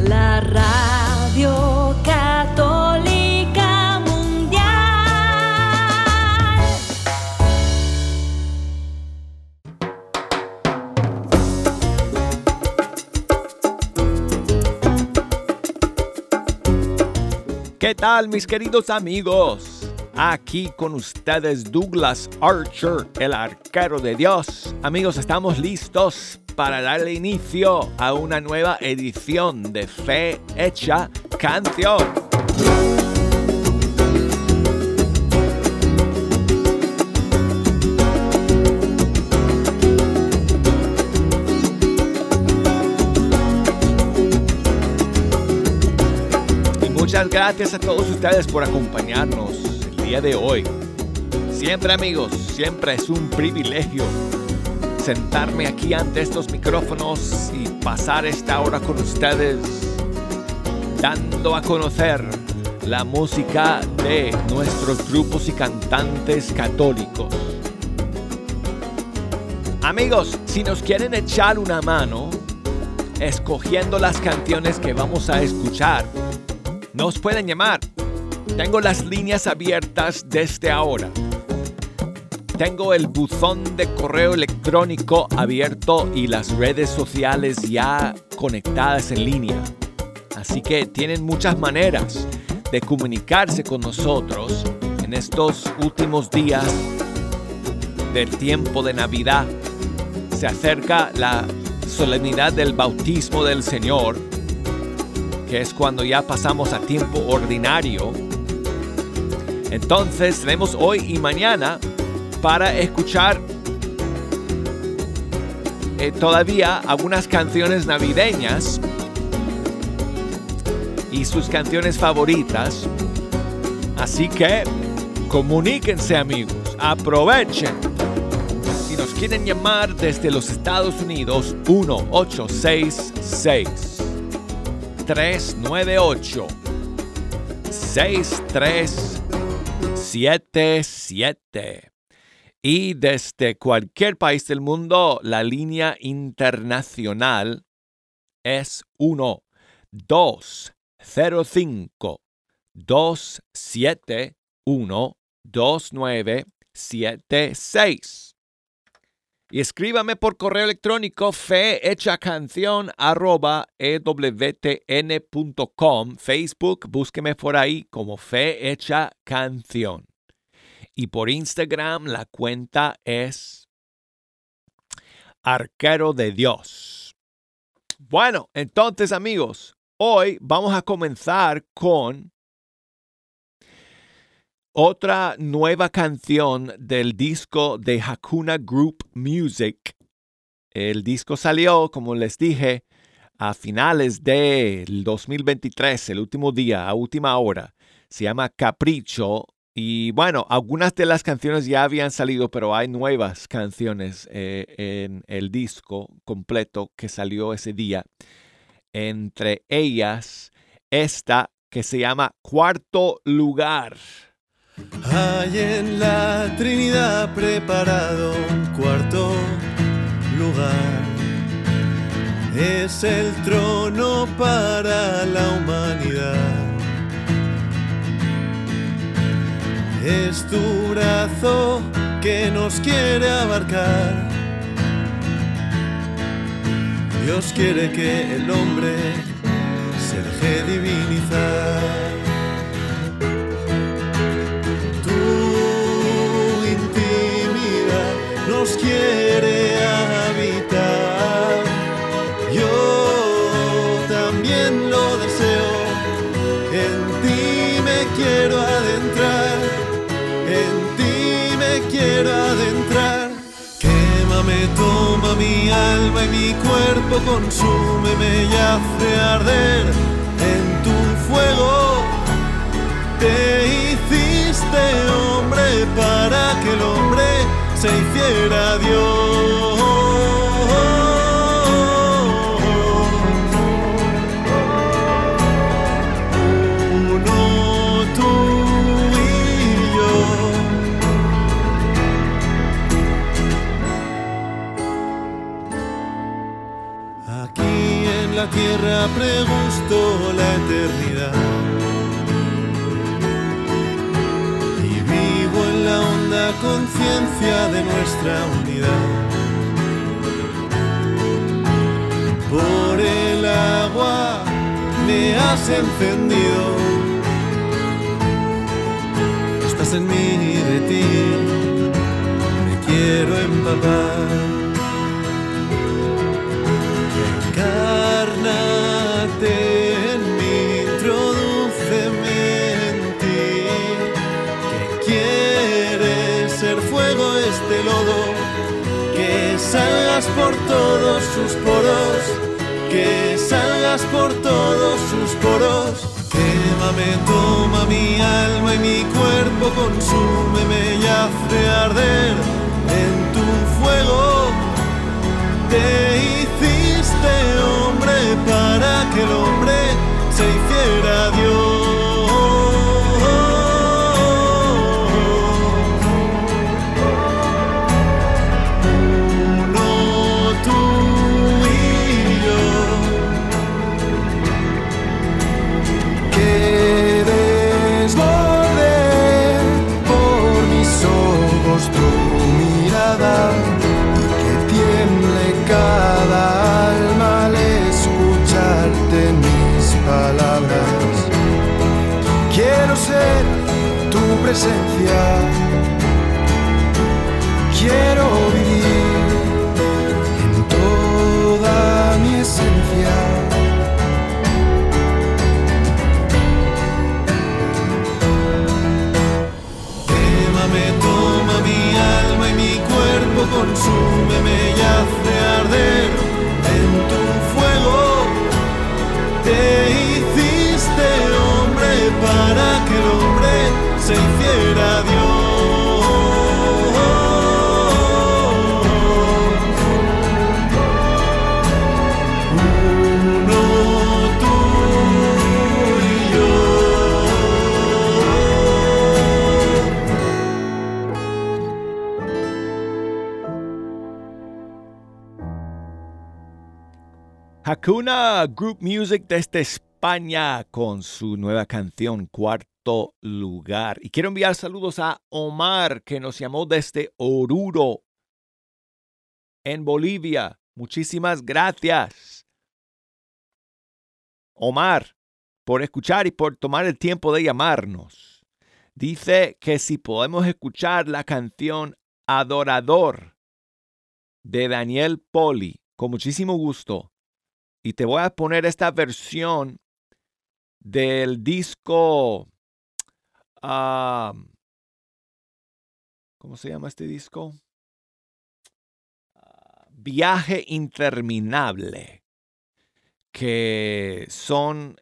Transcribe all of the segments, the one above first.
la radio católica mundial. ¿Qué tal mis queridos amigos? Aquí con ustedes Douglas Archer, el arquero de Dios. Amigos, estamos listos para darle inicio a una nueva edición de Fe Hecha Canción. Y Muchas gracias a todos ustedes por acompañarnos día de hoy. Siempre amigos, siempre es un privilegio sentarme aquí ante estos micrófonos y pasar esta hora con ustedes dando a conocer la música de nuestros grupos y cantantes católicos. Amigos, si nos quieren echar una mano escogiendo las canciones que vamos a escuchar, nos pueden llamar tengo las líneas abiertas desde ahora. Tengo el buzón de correo electrónico abierto y las redes sociales ya conectadas en línea. Así que tienen muchas maneras de comunicarse con nosotros en estos últimos días del tiempo de Navidad. Se acerca la solemnidad del bautismo del Señor, que es cuando ya pasamos a tiempo ordinario entonces tenemos hoy y mañana para escuchar eh, todavía algunas canciones navideñas y sus canciones favoritas. Así que comuníquense amigos, aprovechen. Si nos quieren llamar desde los Estados Unidos, 1866 398 63 77. Y desde cualquier país del mundo, la línea internacional es 1 205 271 2976. Y escríbame por correo electrónico arroba ewtn.com. Facebook, búsqueme por ahí como Fe Hecha Canción. Y por Instagram la cuenta es Arquero de Dios. Bueno, entonces amigos, hoy vamos a comenzar con otra nueva canción del disco de Hakuna Group Music. El disco salió, como les dije, a finales del 2023, el último día, a última hora. Se llama Capricho. Y bueno, algunas de las canciones ya habían salido, pero hay nuevas canciones eh, en el disco completo que salió ese día. Entre ellas, esta que se llama Cuarto Lugar. Hay en la Trinidad preparado un cuarto lugar. Es el trono para la humanidad. Es tu brazo que nos quiere abarcar. Dios quiere que el hombre se deje divinizar. Quiere habitar. Yo también lo deseo, en ti me quiero adentrar, en ti me quiero adentrar. Quémame, toma mi alma y mi cuerpo, consúmeme y hace arder en tu fuego. Te hiciste hombre para que el hombre se hiciera Dios. Uno y yo. Aquí en la tierra preguntó la eternidad conciencia de nuestra unidad. Por el agua me has encendido. Estás en mí y de ti me quiero empapar. Salgas por todos sus poros, que salgas por todos sus poros. Quémame, toma mi alma y mi cuerpo, consúmeme y hace arder en tu fuego. Te hiciste hombre para que el hombre se hiciera Dios. Presencia, quiero vivir en toda mi esencia. Quémame, toma mi alma y mi cuerpo, consúmeme y hazme arder Hakuna Group Music desde España con su nueva canción Cuarto Lugar. Y quiero enviar saludos a Omar que nos llamó desde Oruro en Bolivia. Muchísimas gracias. Omar, por escuchar y por tomar el tiempo de llamarnos. Dice que si podemos escuchar la canción Adorador de Daniel Poli, con muchísimo gusto. Y te voy a poner esta versión del disco. ¿Cómo se llama este disco? Viaje Interminable. Que son.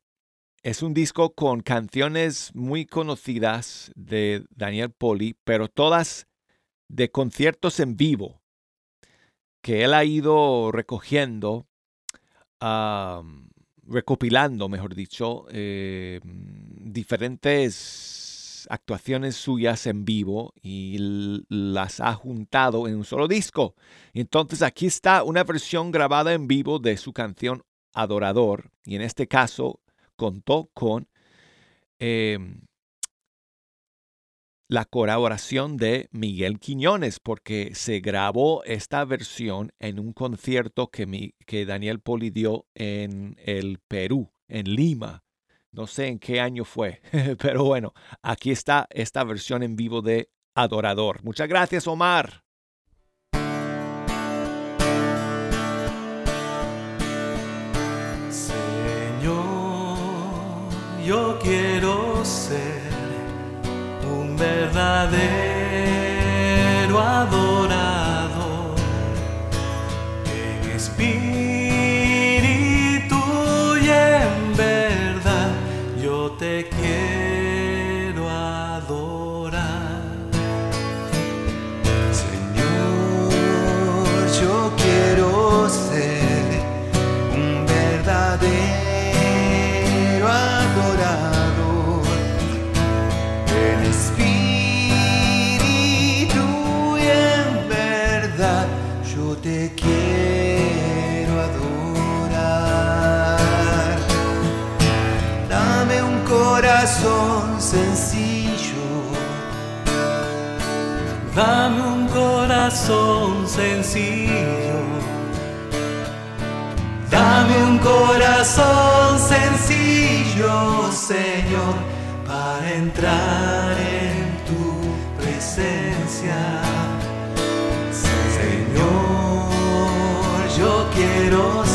Es un disco con canciones muy conocidas de Daniel Poli, pero todas de conciertos en vivo que él ha ido recogiendo recopilando, mejor dicho, eh, diferentes actuaciones suyas en vivo y las ha juntado en un solo disco. Entonces aquí está una versión grabada en vivo de su canción Adorador y en este caso contó con em, la colaboración de Miguel Quiñones, porque se grabó esta versión en un concierto que, mi- que Daniel Poli dio en el Perú, en Lima. No sé en qué año fue, pero bueno, aquí está esta versión en vivo de Adorador. Muchas gracias, Omar. Señor, yo quiero ser verdadero sencillo. Dame un corazón sencillo, Señor, para entrar en tu presencia. Señor, yo quiero ser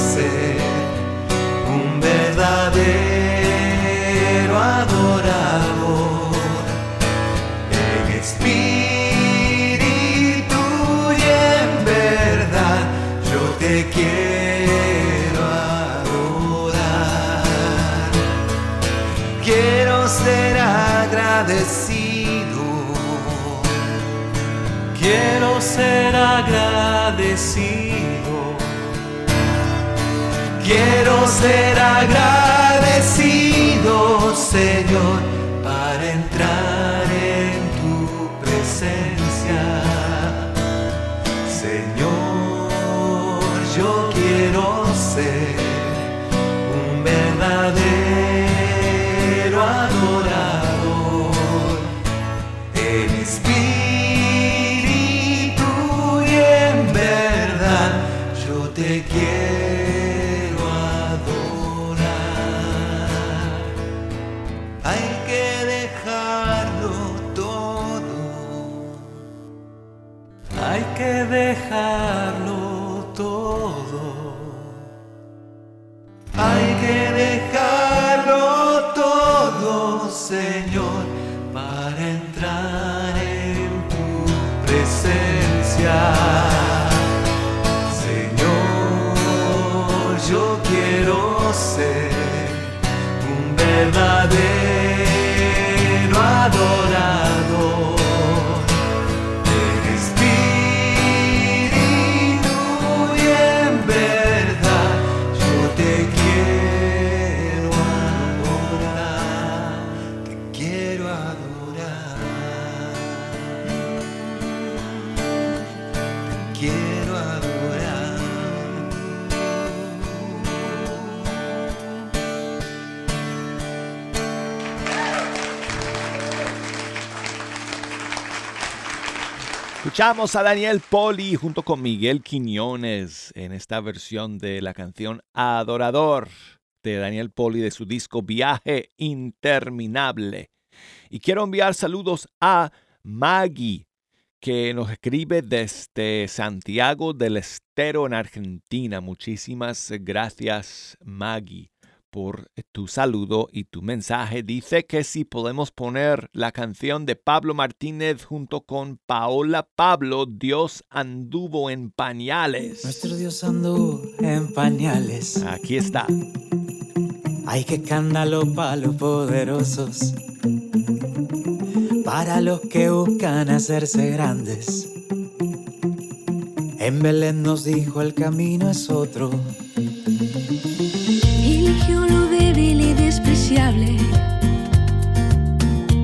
ser agradecido, Señor, Escuchamos a Daniel Poli junto con Miguel Quiñones en esta versión de la canción Adorador de Daniel Poli de su disco Viaje Interminable. Y quiero enviar saludos a Maggie, que nos escribe desde Santiago del Estero en Argentina. Muchísimas gracias, Maggie por tu saludo y tu mensaje. Dice que si podemos poner la canción de Pablo Martínez junto con Paola Pablo, Dios anduvo en pañales. Nuestro Dios anduvo en pañales. Aquí está. Hay que escándalo para los poderosos, para los que buscan hacerse grandes. En Belén nos dijo el camino es otro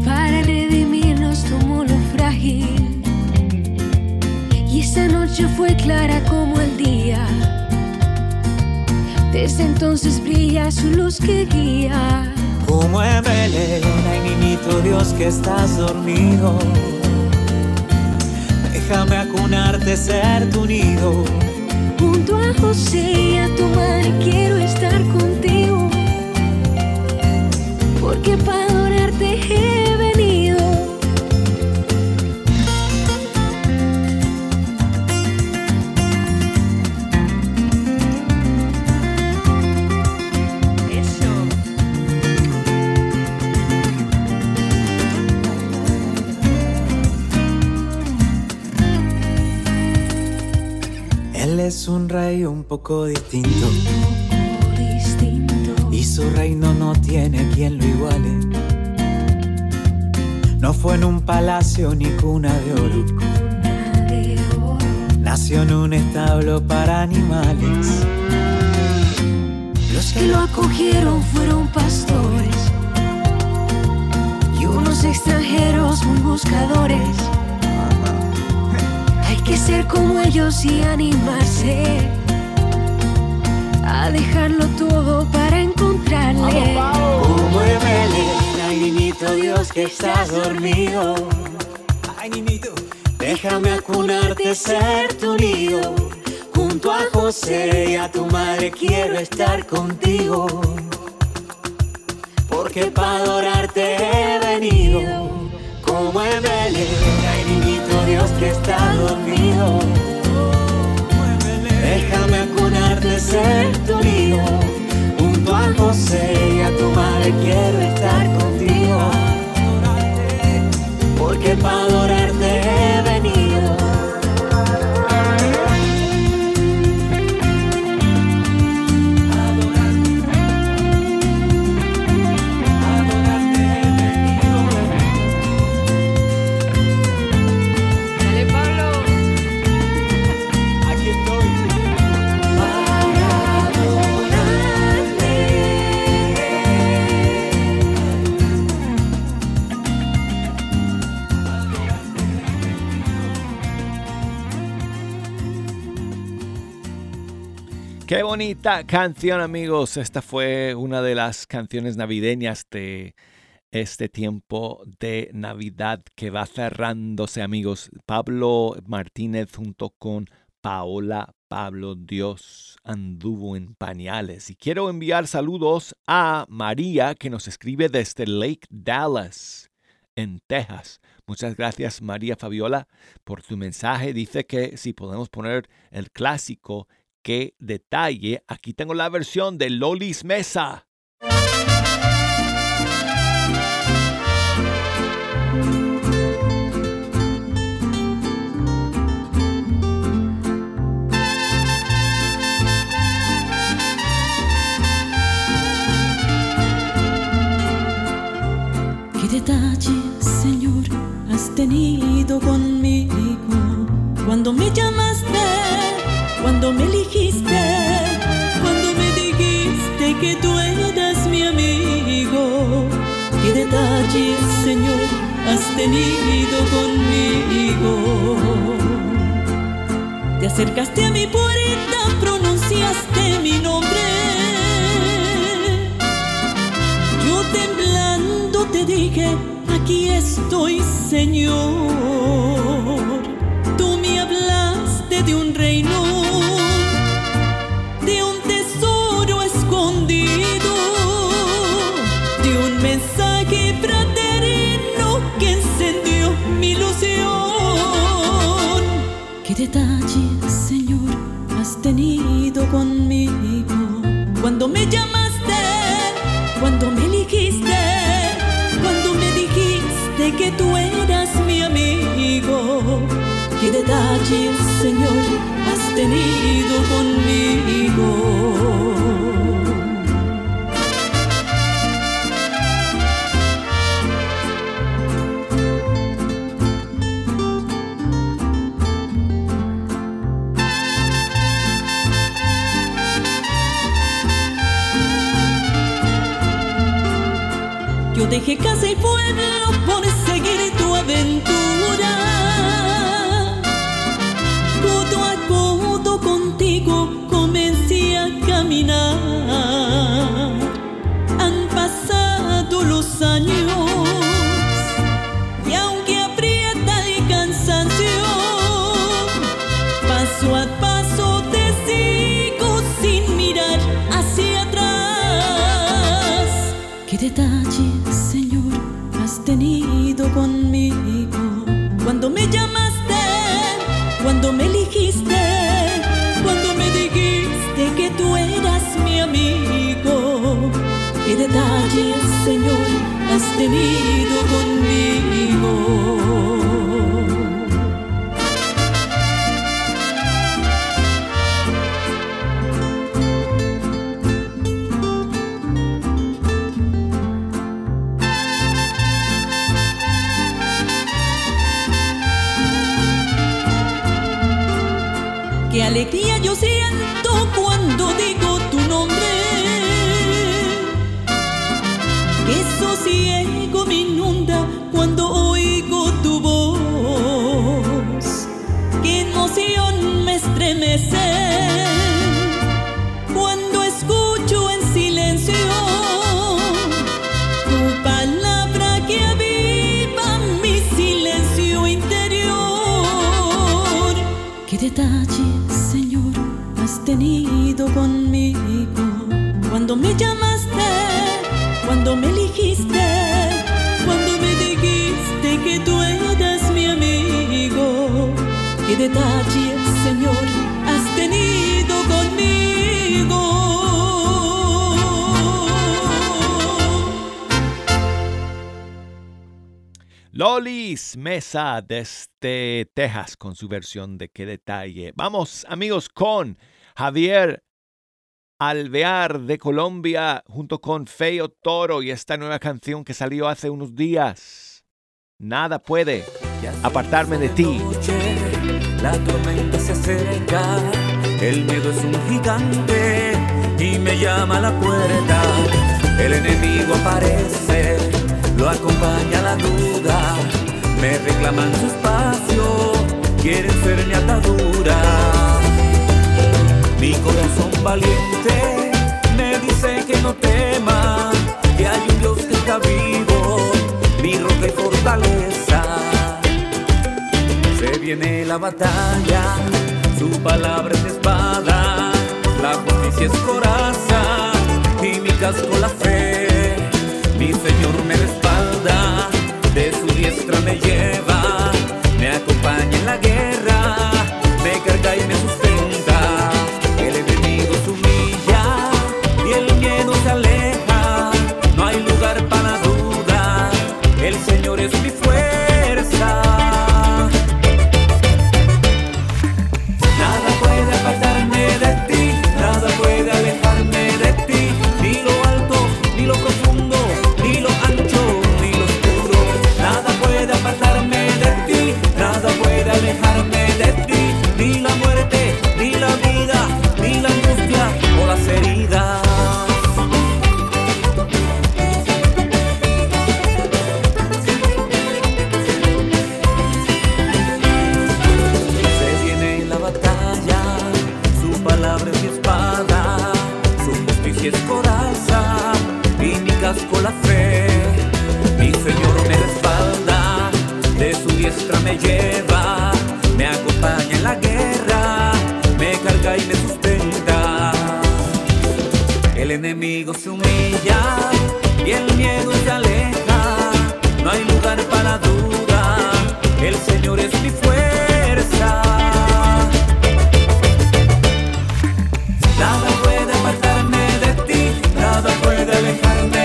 para redimirnos tomó lo frágil. Y esa noche fue clara como el día. Desde entonces brilla su luz que guía. Como en Belén, ay niñito Dios que estás dormido. Déjame acunarte, ser tu nido. Junto a José y a tu madre quiero estar contigo porque para adorarte he venido. Eso. Él es un rey un poco distinto su reino no tiene quien lo iguale. No fue en un palacio ni cuna de oro. Nació en un establo para animales. Los que lo acogieron fueron pastores y unos extranjeros muy buscadores. Hay que ser como ellos y animarse a dejarlo todo para encontrarle. Como Belén, ay niñito Dios que estás dormido. Ay, niñito. Déjame acunarte, ser tu nido. Junto a José y a tu madre quiero estar contigo. Porque para adorarte he venido. Como en Belén, ay niñito Dios que está dormido. Déjame acunarte, ser tu nido. Junto a José y a tu madre quiero estar contigo. Bonita canción amigos. Esta fue una de las canciones navideñas de este tiempo de Navidad que va cerrándose amigos. Pablo Martínez junto con Paola Pablo Dios anduvo en pañales. Y quiero enviar saludos a María que nos escribe desde Lake Dallas en Texas. Muchas gracias María Fabiola por tu mensaje. Dice que si podemos poner el clásico qué detalle. Aquí tengo la versión de Lolis Mesa. ¿Qué detalle, Señor, has tenido conmigo cuando me llamaste, cuando me elegiste, cuando me dijiste que tú eras mi amigo? ¿Qué detalle, Señor, has tenido conmigo? Te acercaste a mi puerta, pronunciaste mi nombre. Yo temblando te dije, aquí estoy, Señor. De un reino, de un tesoro escondido, de un mensaje fraterno que encendió mi ilusión. ¿Qué detalle, Señor, has tenido conmigo cuando me llamaste? Cuando me elegiste, cuando me dijiste que tú eras mi amigo, qué detalle, Señor, has tenido conmigo. Yo dejé casa y pueblo por ¿Qué detalle, Señor, has tenido conmigo cuando me llamaste, cuando me elegiste, cuando me dijiste que tú eras mi amigo? ¿Qué detalle, Señor, has tenido conmigo? Cuando escucho en silencio tu palabra que aviva mi silencio interior, qué detalle, Señor, has tenido conmigo cuando me llamaste, cuando me libraste. Lolis Mesa desde Texas con su versión de qué detalle. Vamos amigos con Javier Alvear de Colombia junto con Feo Toro y esta nueva canción que salió hace unos días. Nada puede apartarme de ti. La tormenta se acerca, el miedo es un gigante y me llama a la puerta. El enemigo aparece, lo acompaña la duda, me reclaman su espacio, quieren ser mi atadura. Mi corazón valiente me dice que no tema, que hay un Dios que está vivo, mi roca y fortaleza. Se viene la batalla, su palabra es espada, la justicia es coraza y mi casco la fe. Mi Señor me respalda, de su me lleva, me acompaña en la guerra, y mi casco la fe. Mi Señor me respalda, de su diestra me lleva, me acompaña en la guerra, me carga y me sustenta. El enemigo se humilla y el miedo se aleja. No hay lugar para duda. El Señor es mi fuerza. De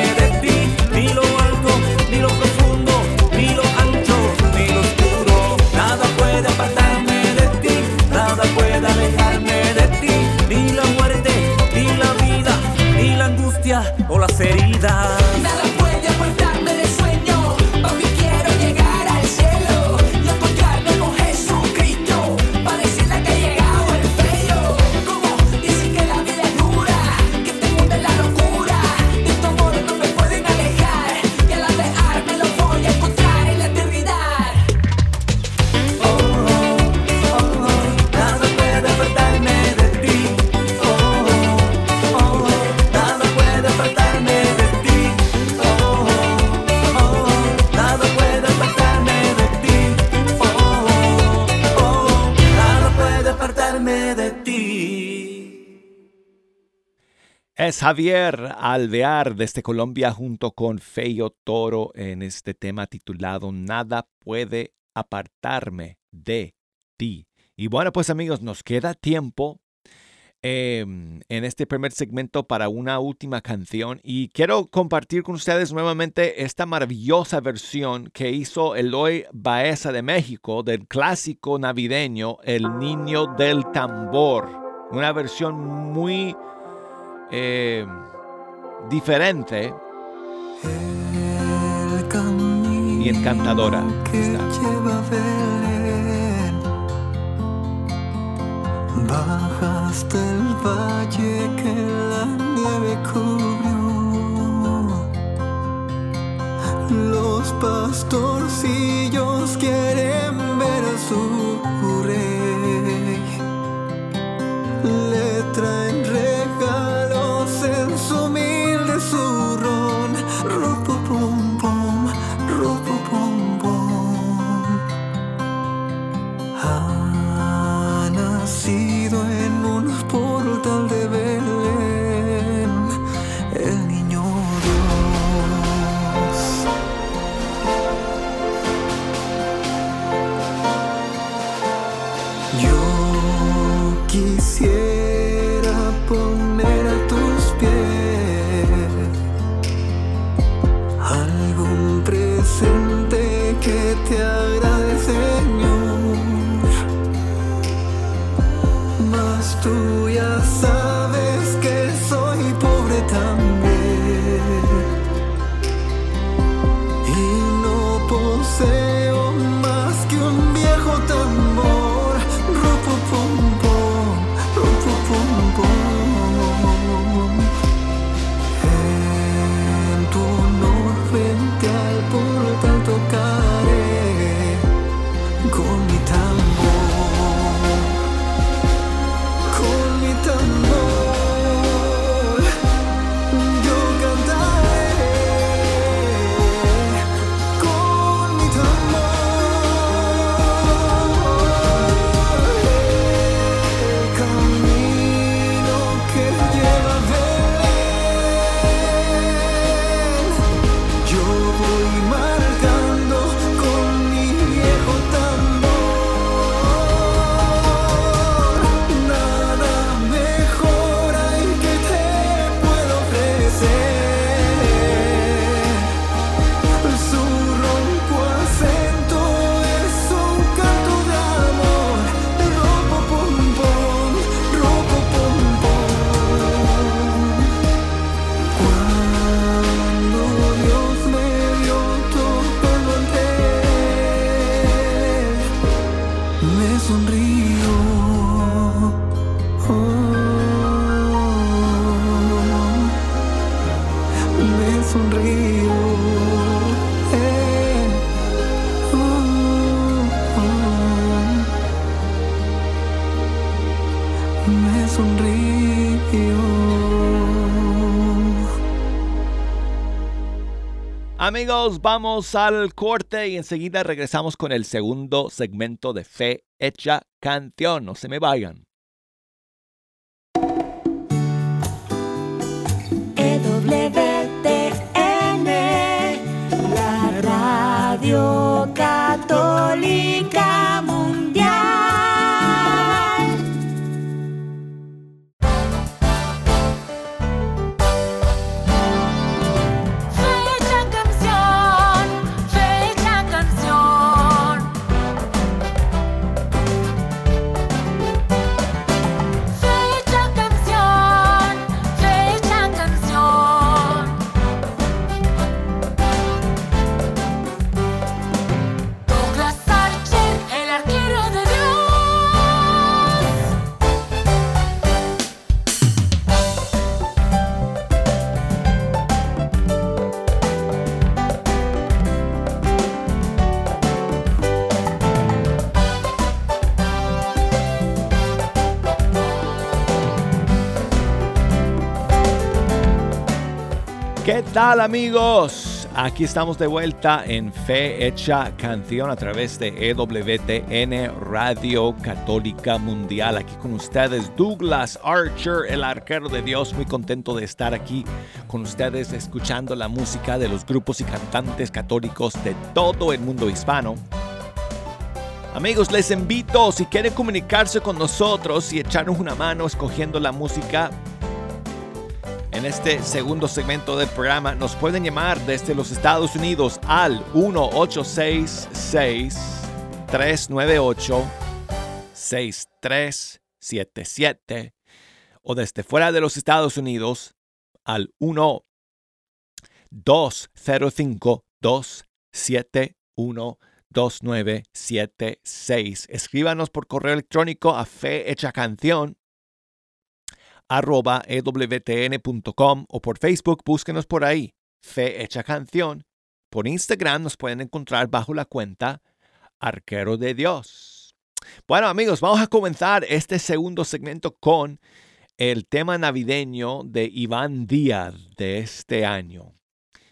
Es Javier Alvear desde Colombia junto con Feyo Toro en este tema titulado Nada puede apartarme de ti. Y bueno, pues amigos, nos queda tiempo eh, en este primer segmento para una última canción y quiero compartir con ustedes nuevamente esta maravillosa versión que hizo Eloy Baeza de México del clásico navideño El Niño del Tambor. Una versión muy eh, diferente y encantadora. que está. lleva a Belén. Baja hasta el valle que la nieve cubrió. Los pastorcillos quieren ver a su Amigos, vamos al corte y enseguida regresamos con el segundo segmento de Fe Hecha Canción. No se me vayan. Tal amigos? Aquí estamos de vuelta en Fe Hecha Canción a través de EWTN Radio Católica Mundial. Aquí con ustedes Douglas Archer, el arquero de Dios. Muy contento de estar aquí con ustedes escuchando la música de los grupos y cantantes católicos de todo el mundo hispano. Amigos, les invito, si quieren comunicarse con nosotros y echarnos una mano escogiendo la música en este segundo segmento del programa, nos pueden llamar desde los Estados Unidos al 1866-398-6377 o desde fuera de los Estados Unidos al 1-205-271-2976. Escríbanos por correo electrónico a fehechacanción arroba ewtn.com o por Facebook, búsquenos por ahí, Fe Hecha Canción. Por Instagram nos pueden encontrar bajo la cuenta Arquero de Dios. Bueno amigos, vamos a comenzar este segundo segmento con el tema navideño de Iván Díaz de este año,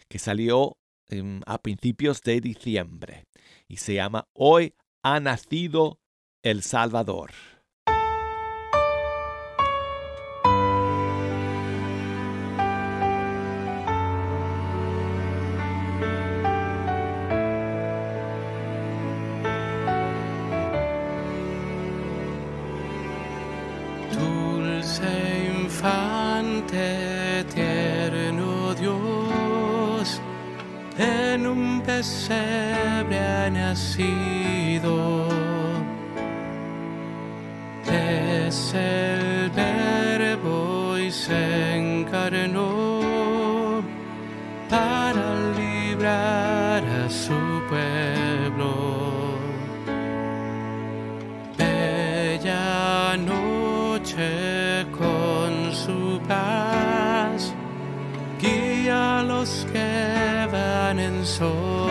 que salió em, a principios de diciembre y se llama Hoy ha nacido el Salvador. pesebre ha nacido. Es el y se encarnó para librar a su pueblo. Bella noche con su paz guía a los que van en sol.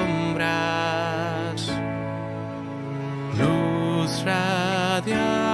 radiantes.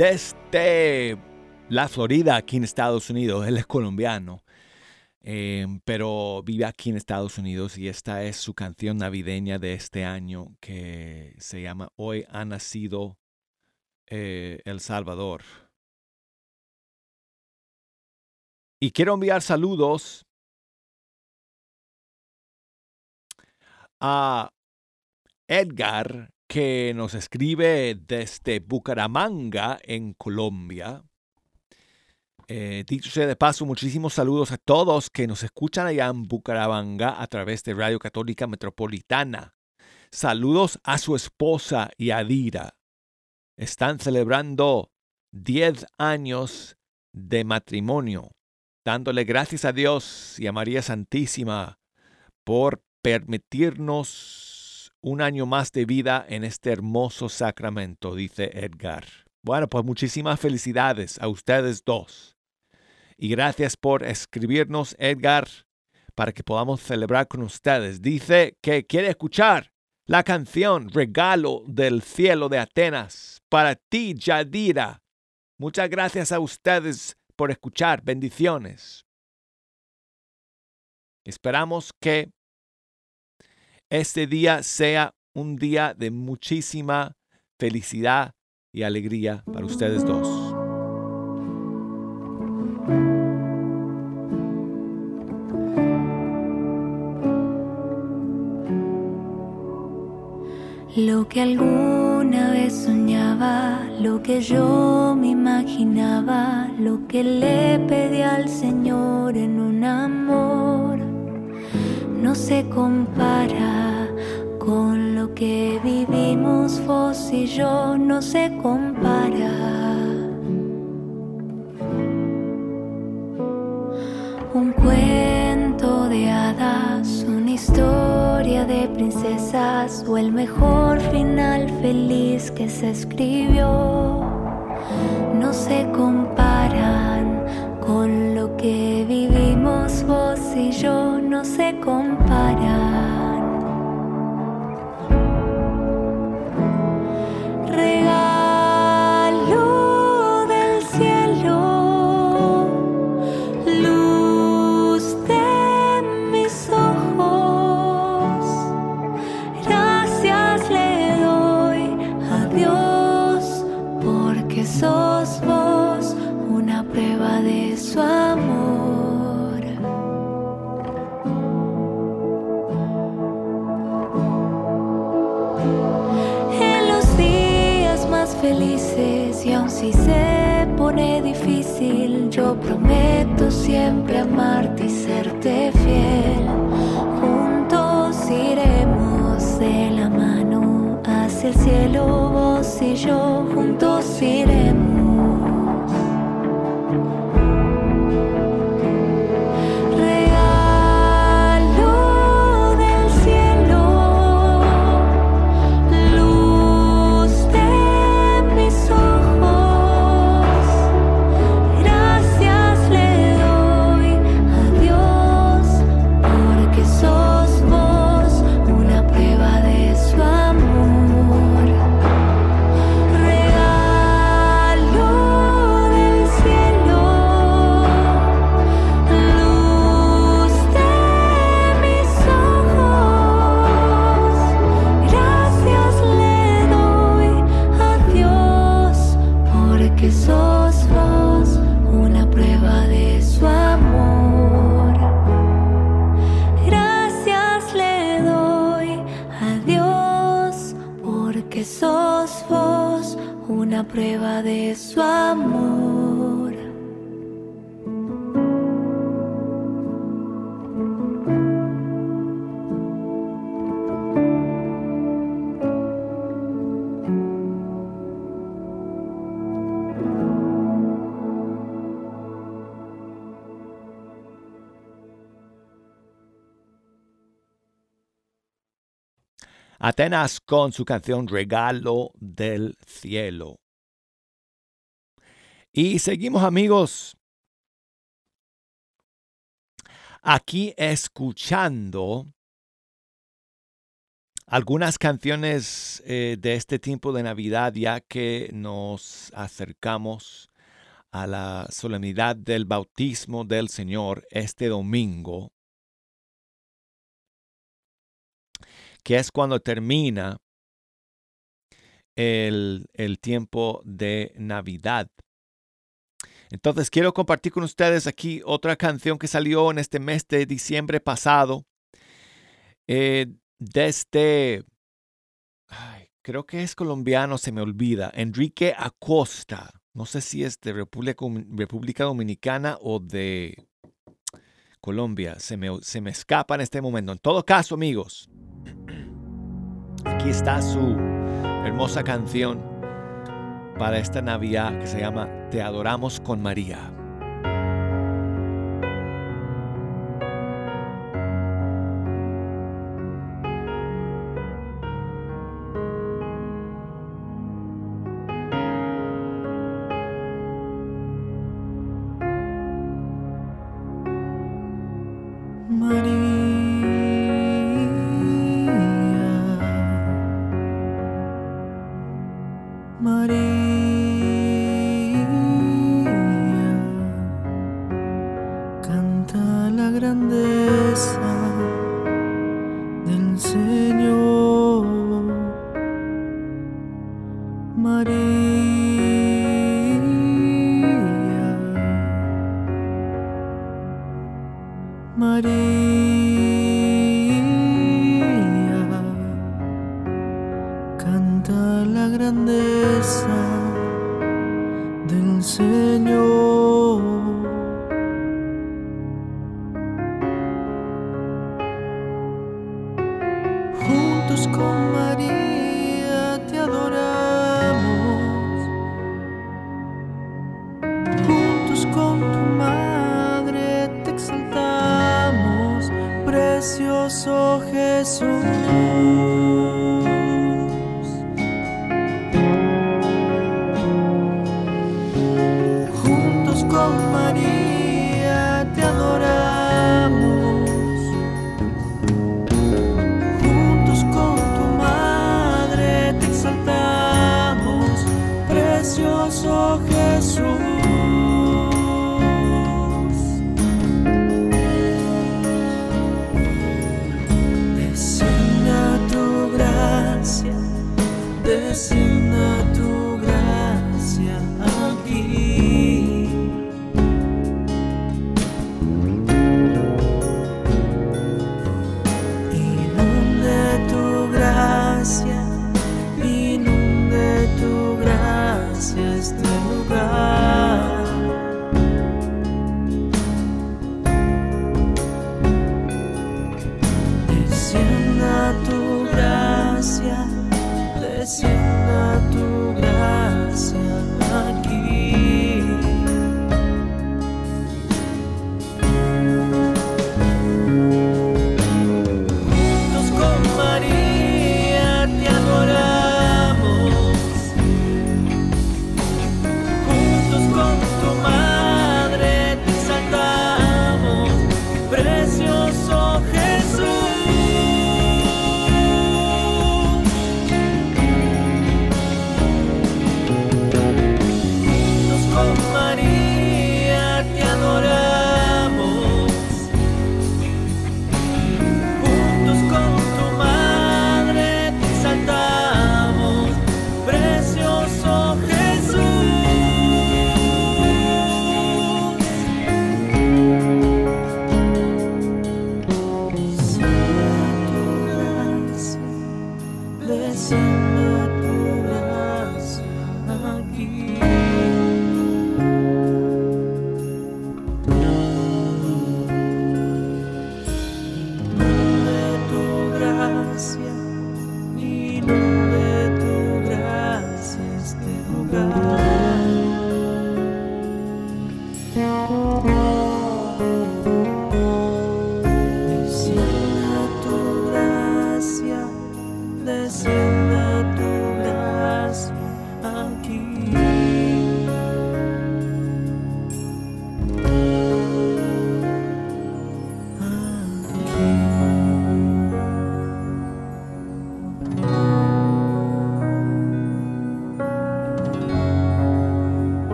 Desde la Florida, aquí en Estados Unidos. Él es colombiano, eh, pero vive aquí en Estados Unidos y esta es su canción navideña de este año que se llama Hoy ha nacido eh, El Salvador. Y quiero enviar saludos a Edgar, que nos escribe desde Bucaramanga, en Colombia. Eh, dicho sea de paso, muchísimos saludos a todos que nos escuchan allá en Bucaramanga a través de Radio Católica Metropolitana. Saludos a su esposa Yadira. Están celebrando 10 años de matrimonio, dándole gracias a Dios y a María Santísima por permitirnos un año más de vida en este hermoso sacramento, dice Edgar. Bueno, pues muchísimas felicidades a ustedes dos. Y gracias por escribirnos, Edgar, para que podamos celebrar con ustedes. Dice que quiere escuchar la canción Regalo del Cielo de Atenas para ti, Yadira. Muchas gracias a ustedes por escuchar. Bendiciones. Esperamos que este día sea un día de muchísima felicidad y alegría para ustedes dos. Lo que alguna vez soñaba, lo que yo me imaginaba, lo que le pedí al Señor en un amor, no se compara con lo que vivimos vos y yo, no se compara. Un cuento de hadas, una historia de princesas o el mejor final feliz que se escribió. No se lo que vivimos vos y yo, no se comparan. Atenas con su canción Regalo del Cielo. Y seguimos amigos aquí escuchando algunas canciones eh, de este tiempo de Navidad ya que nos acercamos a la solemnidad del bautismo del Señor este domingo, que es cuando termina el, el tiempo de Navidad. Entonces quiero compartir con ustedes aquí otra canción que salió en este mes de diciembre pasado. Eh, desde, ay, creo que es colombiano, se me olvida, Enrique Acosta. No sé si es de República, República Dominicana o de Colombia. Se me, se me escapa en este momento. En todo caso, amigos, aquí está su hermosa canción para esta Navidad que se llama Te adoramos con María.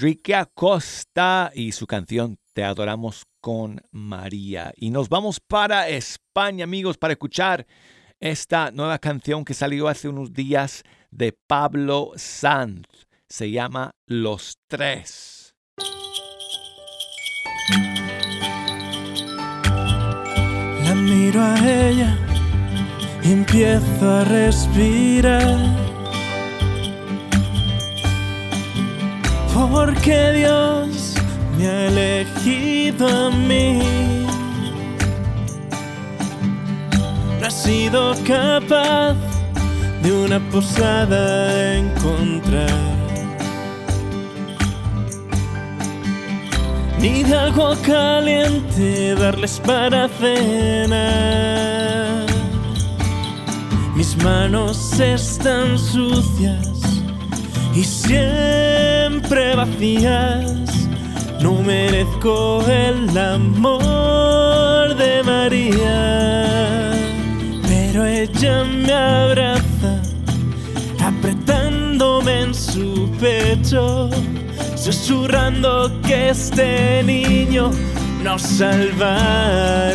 Enrique Acosta y su canción Te adoramos con María. Y nos vamos para España, amigos, para escuchar esta nueva canción que salió hace unos días de Pablo Sanz. Se llama Los Tres. La miro a ella y empiezo a respirar. Porque Dios me ha elegido a mí. No he sido capaz de una posada encontrar. Ni de algo caliente darles para cenar. Mis manos están sucias y siempre vacías. No merezco el amor de María, pero ella me abraza, apretándome en su pecho, susurrando que este niño nos salvará.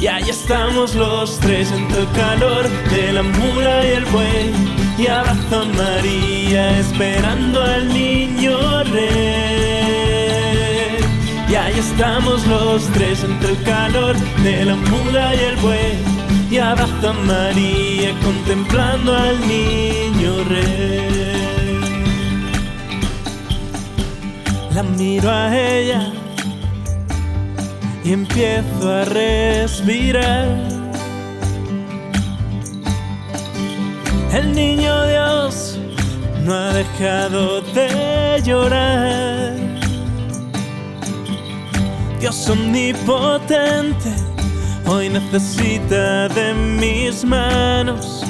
Y ahí estamos los tres entre el calor de la mula y el buey. Y abrazo a María esperando al niño rey. Y ahí estamos los tres entre el calor de la mula y el buey. Y abrazo a María contemplando al niño rey. La miro a ella y empiezo a respirar. El niño Dios no ha dejado de llorar. Dios omnipotente hoy necesita de mis manos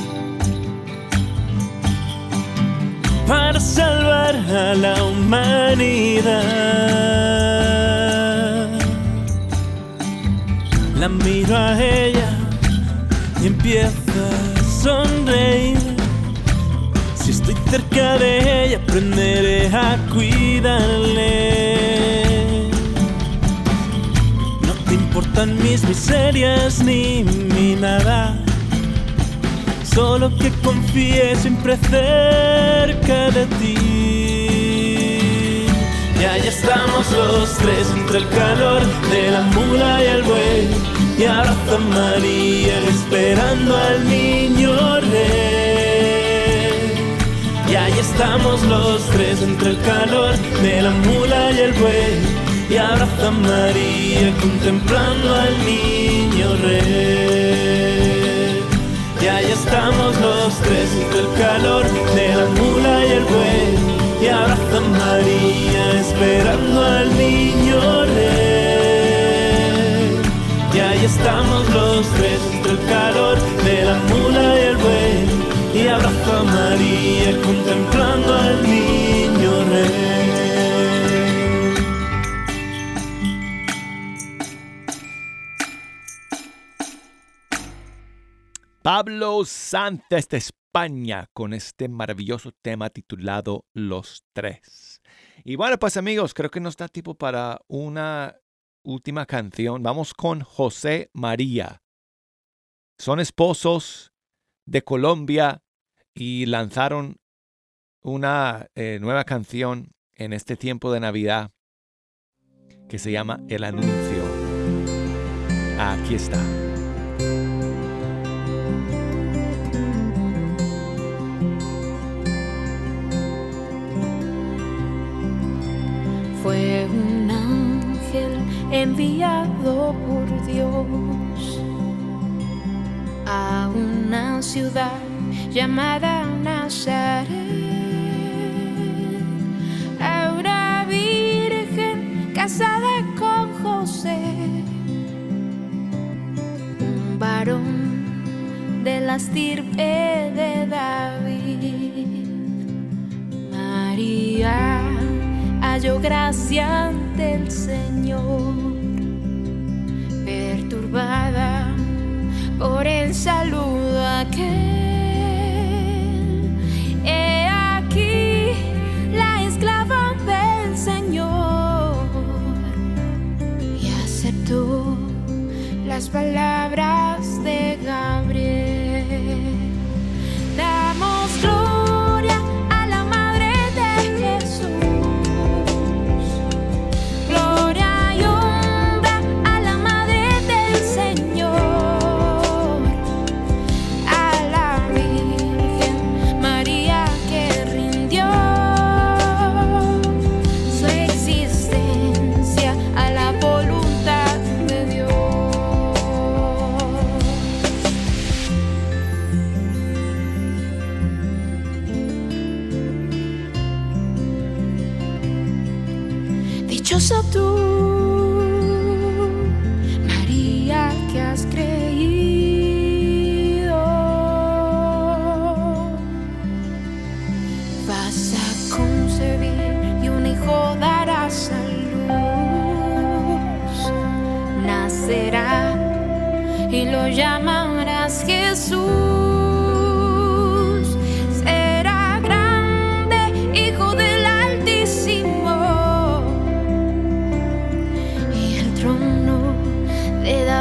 para salvar a la humanidad. La miro a ella y empiezo a sonreír. Cerca de ella, aprenderé a cuidarle. No te importan mis miserias ni mi nada. Solo que confíe siempre cerca de ti. Y ahí estamos los tres entre el calor de la mula y el buey. Y abrazo a María esperando al niño rey. Estamos los tres entre el calor de la mula y el buey. Y abrazo a María contemplando al niño rey. Y ahí estamos los tres entre el calor de la mula y el buey. Y abrazo a María esperando al niño rey. Y ahí estamos María contemplando al niño rey. Pablo Sánchez de España con este maravilloso tema titulado Los Tres. Y bueno, pues amigos, creo que nos da tiempo para una última canción. Vamos con José María. Son esposos de Colombia y lanzaron una eh, nueva canción en este tiempo de Navidad que se llama El Anuncio. Aquí está. Fue un ángel enviado por Dios a una ciudad llamada Nazaret. A una virgen casada con José, un varón de la estirpe de David. María halló gracia ante el Señor, perturbada por el saludo aquel. Las palabras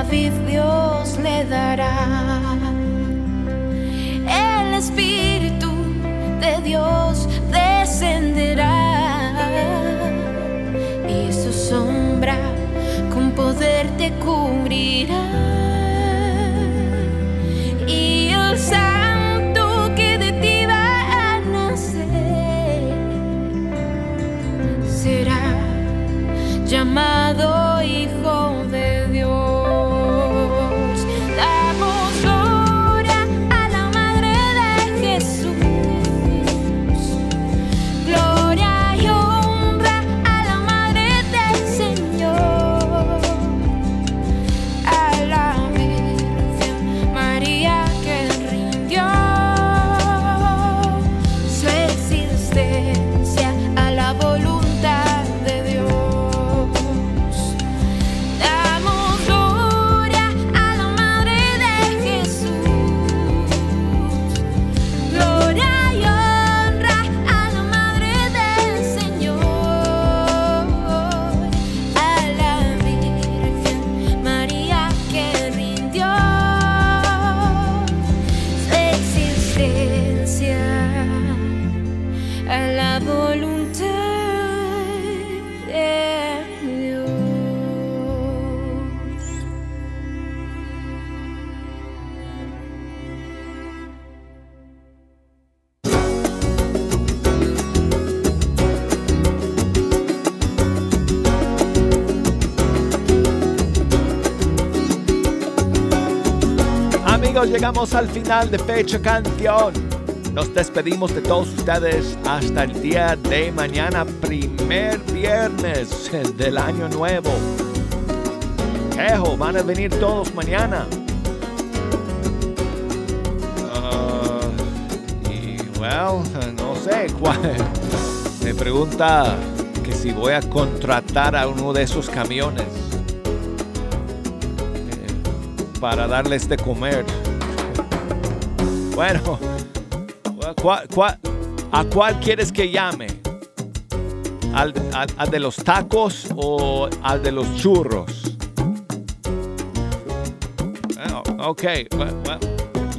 David Dios le dará. El Espíritu de Dios descenderá y su sombra con poder te cubrirá. Llegamos al final de Fecha Canción. Nos despedimos de todos ustedes hasta el día de mañana, primer viernes del año nuevo. Ejo, van a venir todos mañana. Ah, y, well, no sé cuál. Me pregunta que si voy a contratar a uno de esos camiones eh, para darles de comer. Bueno, ¿cuál- cuál- ¿a cuál quieres que llame? ¿Al, de los tacos o al de los churros? Ok, bueno, bueno.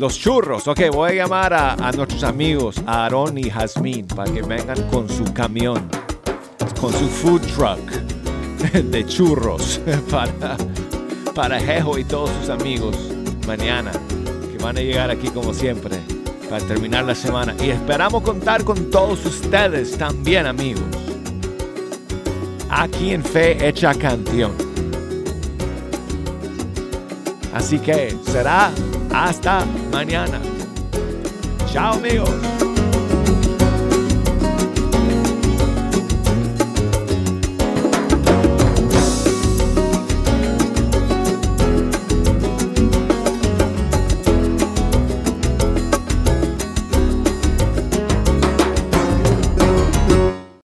los churros. Ok, voy a llamar a, nuestros amigos, a Aaron y Jazmín, para que vengan con su camión, con su food truck de churros para, para y todos sus amigos mañana, van a llegar aquí como siempre para terminar la semana. Y esperamos contar con todos ustedes también, amigos, aquí en Fe Hecha Canción. Así que será hasta mañana. Chao amigos.